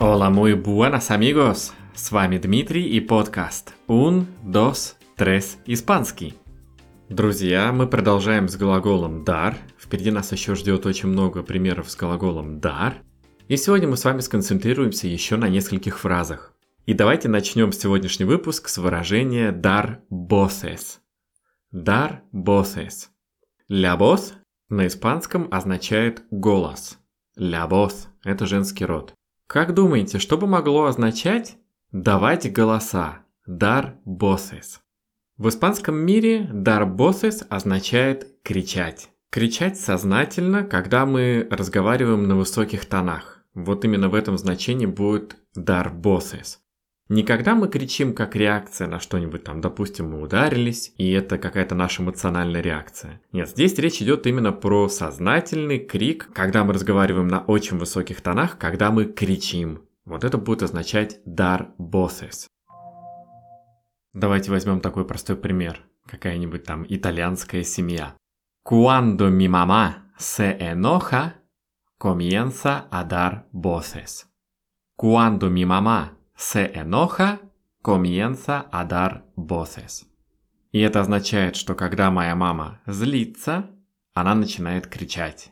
Hola, muy buenas amigos! С вами Дмитрий и подкаст Un, dos, tres, испанский. Друзья, мы продолжаем с глаголом dar. Впереди нас еще ждет очень много примеров с глаголом dar. И сегодня мы с вами сконцентрируемся еще на нескольких фразах. И давайте начнем сегодняшний выпуск с выражения dar voces. Dar voces. La voz на испанском означает голос. La voz – это женский род. Как думаете, что бы могло означать давать голоса? Dar voces. В испанском мире dar voces означает кричать. Кричать сознательно, когда мы разговариваем на высоких тонах. Вот именно в этом значении будет dar voces. Не когда мы кричим как реакция на что-нибудь там, допустим, мы ударились, и это какая-то наша эмоциональная реакция. Нет, здесь речь идет именно про сознательный крик, когда мы разговариваем на очень высоких тонах, когда мы кричим. Вот это будет означать dar voces. Давайте возьмем такой простой пример. Какая-нибудь там итальянская семья. Cuando mi mamá se enoja, comienza a dar voces. Cuando mi mamá se enoja, comienza a dar voces. И это означает, что когда моя мама злится, она начинает кричать.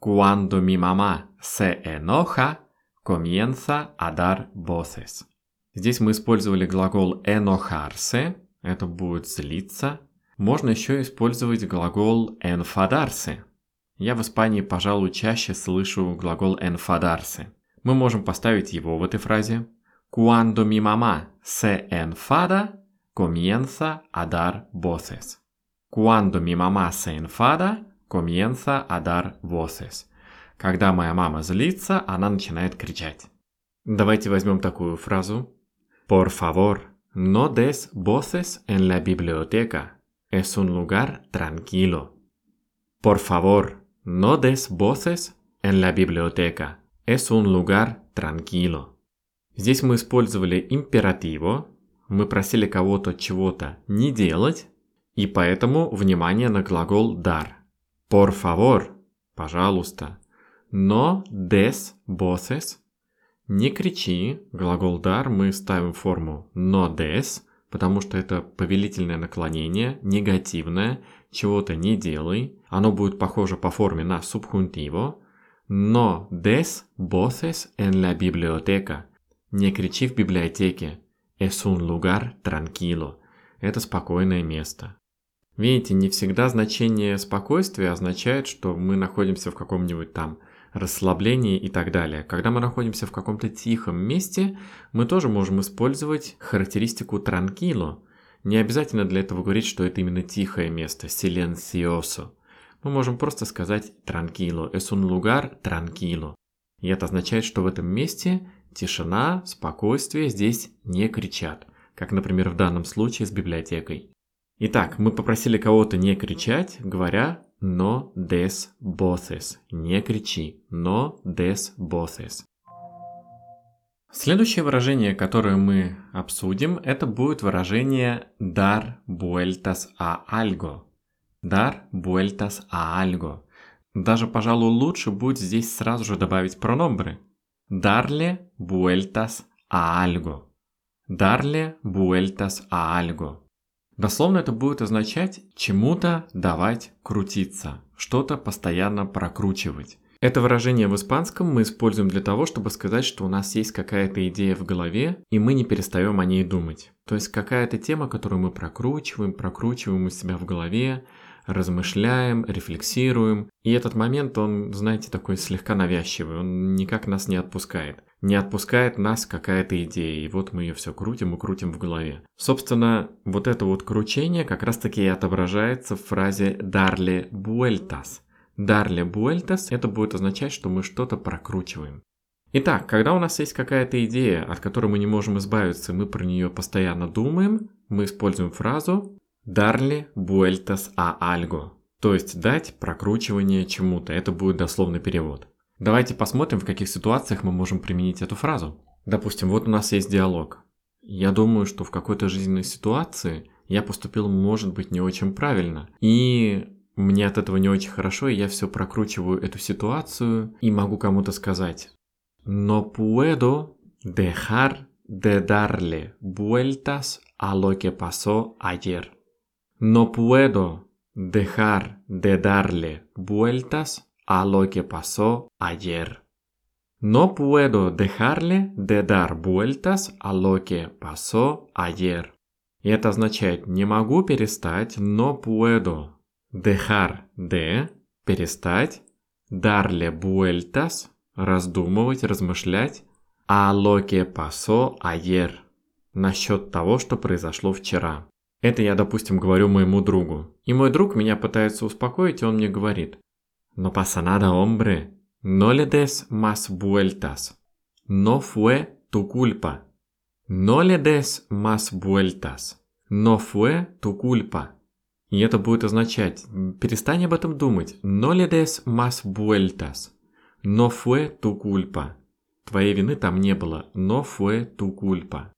Cuando mi mamá se enoja, comienza a dar voces. Здесь мы использовали глагол enojarse, это будет злиться. Можно еще использовать глагол enfadarse. Я в Испании, пожалуй, чаще слышу глагол enfadarse. Мы можем поставить его в этой фразе. Cuando mi mamá se enfada, comienza a dar voces. Cuando mi mamá se enfada, comienza a dar voces. Когда моя мама злится, она начинает кричать. Давайте возьмем такую фразу. Por favor, no des voces en la biblioteca. Es un lugar tranquilo. Por favor, no des voces en la biblioteca. Es un lugar tranquilo. Здесь мы использовали императиво, мы просили кого-то чего-то не делать, и поэтому внимание на глагол dar. Por favor, пожалуйста. No des voces не кричи, глагол дар мы ставим форму no des, потому что это повелительное наклонение, негативное, чего-то не делай. Оно будет похоже по форме на subjuntivo. No des voces en la biblioteca. Не кричи в библиотеке. Es un lugar tranquilo. Это спокойное место. Видите, не всегда значение спокойствия означает, что мы находимся в каком-нибудь там расслабление и так далее. Когда мы находимся в каком-то тихом месте, мы тоже можем использовать характеристику tranquilo. Не обязательно для этого говорить, что это именно тихое место, silencioso. Мы можем просто сказать tranquilo, es un lugar tranquilo. И это означает, что в этом месте тишина, спокойствие здесь не кричат, как, например, в данном случае с библиотекой. Итак, мы попросили кого-то не кричать, говоря no des voces. Не кричи. No des voces. Следующее выражение, которое мы обсудим, это будет выражение dar vueltas a algo. Dar vueltas a algo. Даже, пожалуй, лучше будет здесь сразу же добавить прономбры. Darle vueltas a algo. Darle vueltas a algo. Дословно это будет означать чему-то давать крутиться, что-то постоянно прокручивать. Это выражение в испанском мы используем для того, чтобы сказать, что у нас есть какая-то идея в голове, и мы не перестаем о ней думать. То есть какая-то тема, которую мы прокручиваем, прокручиваем у себя в голове, размышляем, рефлексируем. И этот момент, он, знаете, такой слегка навязчивый, он никак нас не отпускает. Не отпускает нас какая-то идея, и вот мы ее все крутим и крутим в голове. Собственно, вот это вот кручение как раз-таки и отображается в фразе «darle vueltas». «Darle vueltas» — это будет означать, что мы что-то прокручиваем. Итак, когда у нас есть какая-то идея, от которой мы не можем избавиться, мы про нее постоянно думаем, мы используем фразу Darle vueltas a algo. То есть дать прокручивание чему-то. Это будет дословный перевод. Давайте посмотрим, в каких ситуациях мы можем применить эту фразу. Допустим, вот у нас есть диалог. Я думаю, что в какой-то жизненной ситуации я поступил, может быть, не очень правильно. И мне от этого не очень хорошо, и я все прокручиваю эту ситуацию и могу кому-то сказать «No puedo dejar de darle vueltas a lo que pasó ayer». No puedo dejar de darle vueltas a lo que pasó ayer. No puedo dejarle de dar vueltas a lo que pasó ayer. И это означает не могу перестать, но puedo dejar de перестать, darle vueltas раздумывать, размышлять a lo que pasó ayer насчет того, что произошло вчера. Это я, допустим, говорю моему другу. И мой друг меня пытается успокоить, и он мне говорит. No pasa nada, hombre. No le des más vueltas. No fue tu culpa. No le des más vueltas. No fue tu culpa. И это будет означать, перестань об этом думать. No le des más vueltas. No fue tu culpa. Твоей вины там не было. No fue tu culpa.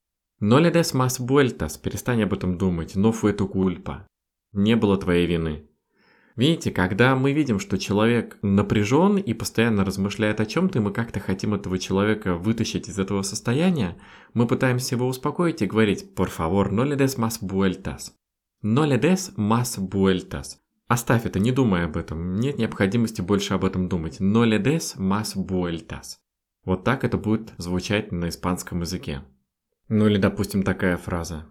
No le des más vueltas. Перестань об этом думать. No fue tu culpa. Не было твоей вины. Видите, когда мы видим, что человек напряжен и постоянно размышляет о чем-то, и мы как-то хотим этого человека вытащить из этого состояния, мы пытаемся его успокоить и говорить «Por favor, no le des más vueltas». «No le des más vueltas». Оставь это, не думай об этом, нет необходимости больше об этом думать. «No le des más vueltas». Вот так это будет звучать на испанском языке. Ну или, допустим, такая фраза.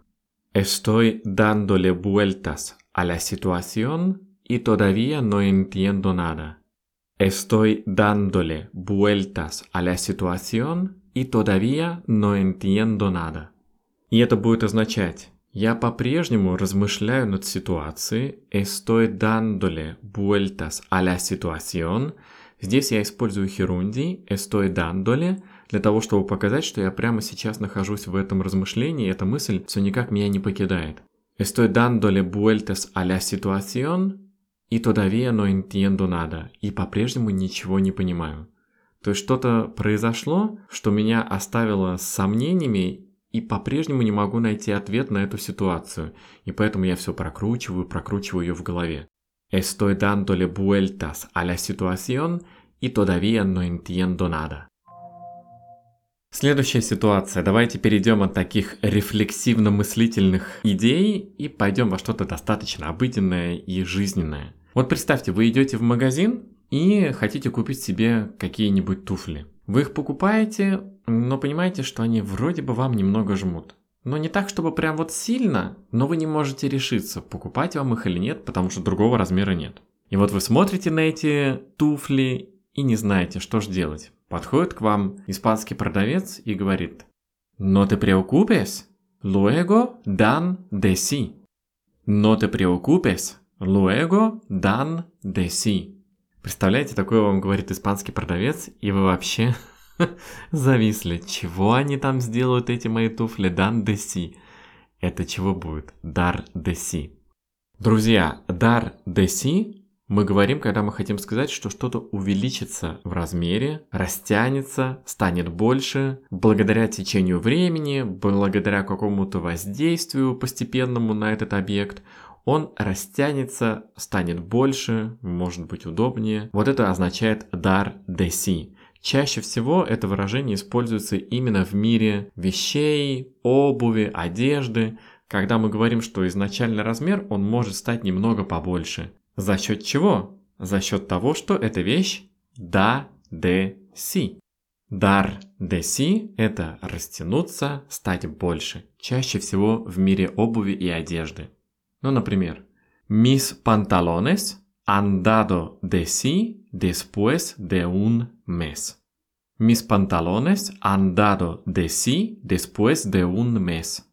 Estoy dándole vueltas a la situación y todavía no entiendo nada. Estoy dándole vueltas a la situación y todavía no entiendo nada. И это будет означать «Я по-прежнему размышляю над ситуацией, estoy dándole vueltas a la situación». Здесь я использую херунди «estoy dándole» для того, чтобы показать, что я прямо сейчас нахожусь в этом размышлении, эта мысль все никак меня не покидает. Estoy dándole vueltas a la situación и todavía no entiendo nada. И по-прежнему ничего не понимаю. То есть что-то произошло, что меня оставило с сомнениями, и по-прежнему не могу найти ответ на эту ситуацию. И поэтому я все прокручиваю, прокручиваю ее в голове. Estoy dándole vueltas a la situación y todavía no entiendo nada. Следующая ситуация. Давайте перейдем от таких рефлексивно-мыслительных идей и пойдем во что-то достаточно обыденное и жизненное. Вот представьте, вы идете в магазин и хотите купить себе какие-нибудь туфли. Вы их покупаете, но понимаете, что они вроде бы вам немного жмут. Но не так, чтобы прям вот сильно, но вы не можете решиться, покупать вам их или нет, потому что другого размера нет. И вот вы смотрите на эти туфли и не знаете, что же делать. Подходит к вам испанский продавец и говорит «No te preocupes, luego dan de sí». «No te preocupes, Luego dan de sí. Представляете, такое вам говорит испанский продавец, и вы вообще зависли. Чего они там сделают, эти мои туфли? Дан de си. Это чего будет? Дар de си. Друзья, дар de си мы говорим, когда мы хотим сказать, что что-то увеличится в размере, растянется, станет больше, благодаря течению времени, благодаря какому-то воздействию постепенному на этот объект, он растянется, станет больше, может быть удобнее. Вот это означает дар деси. Чаще всего это выражение используется именно в мире вещей, обуви, одежды, когда мы говорим, что изначальный размер он может стать немного побольше. За счет чего? За счет того, что эта вещь да де си. Дар де си – это растянуться, стать больше, чаще всего в мире обуви и одежды. Ну, например, mis pantalones han dado de sí después de un mes. Mis pantalones han dado de sí después de un mes.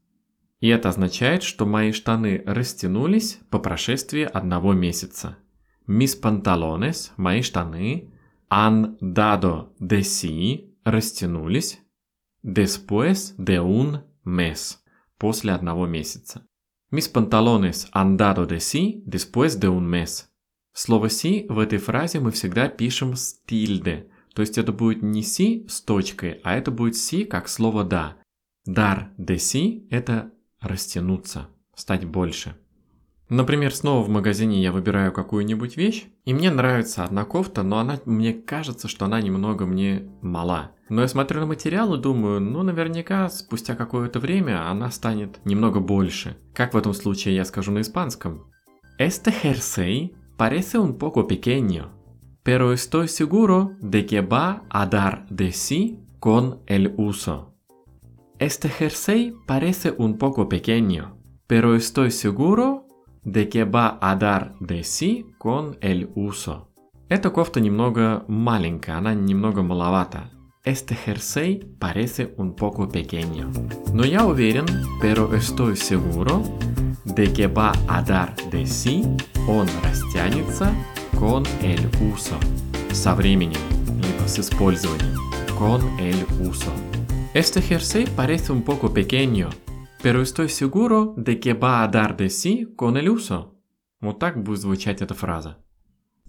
И это означает, что мои штаны растянулись по прошествии одного месяца. Mis pantalones, мои штаны, han dado de sí, растянулись, después de un mes, после одного месяца. Mis pantalones han dado de sí después de un mes. Слово «си» в этой фразе мы всегда пишем с тильде, то есть это будет не «си» с точкой, а это будет «си» как слово «да». Дар de си – это растянуться, стать больше. Например, снова в магазине я выбираю какую-нибудь вещь, и мне нравится одна кофта, но она мне кажется, что она немного мне мала. Но я смотрю на материал и думаю, ну наверняка спустя какое-то время она станет немного больше. Как в этом случае я скажу на испанском? Este jersey parece un poco pequeño, pero estoy seguro de que va a dar de sí con el uso. Este jersey parece un poco pequeño, pero estoy seguro de que va a dar de sí con el uso. Эта кофта немного маленькая, она немного маловата. Este jersey parece un poco pequeño. Но я уверен, pero estoy seguro, de que va a dar de sí, он растянется con el uso. Со временем, либо с использованием. Con el uso. Este jersey parece un poco pequeño, pero estoy seguro de que va a dar de sí con el uso. Вот так будет звучать эта фраза.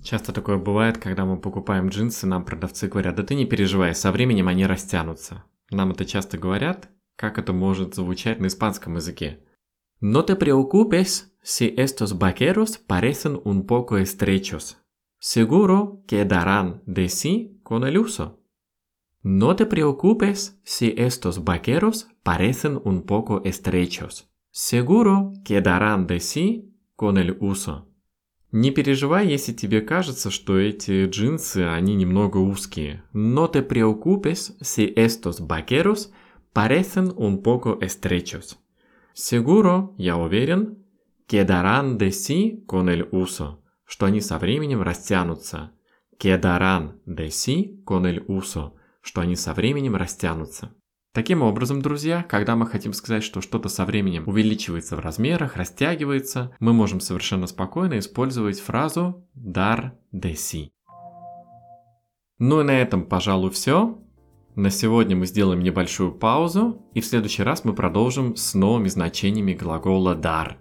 Часто такое бывает, когда мы покупаем джинсы, нам продавцы говорят, да ты не переживай, со временем они растянутся. Нам это часто говорят, как это может звучать на испанском языке. No te preocupes si estos vaqueros parecen un poco estrechos. Seguro que darán de sí con el uso. No te preocupes si estos vaqueros parecen un poco estrechos. Seguro que darán de sí con el uso. Не переживай, если тебе кажется, что эти джинсы, они немного узкие. No te preocupes si estos vaqueros parecen un poco estrechos. Seguro, я уверен, que darán de sí con el uso, что они со временем растянутся. Que darán de sí con el uso – что они со временем растянутся. Таким образом, друзья, когда мы хотим сказать, что что-то со временем увеличивается в размерах, растягивается, мы можем совершенно спокойно использовать фразу de si. Ну и на этом, пожалуй, все. На сегодня мы сделаем небольшую паузу, и в следующий раз мы продолжим с новыми значениями глагола dar.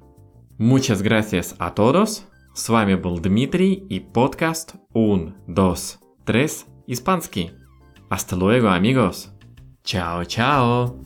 Muchas gracias a todos. С вами был Дмитрий и подкаст Un, Dos, Tres, Испанский. Hasta luego amigos. Chao, chao.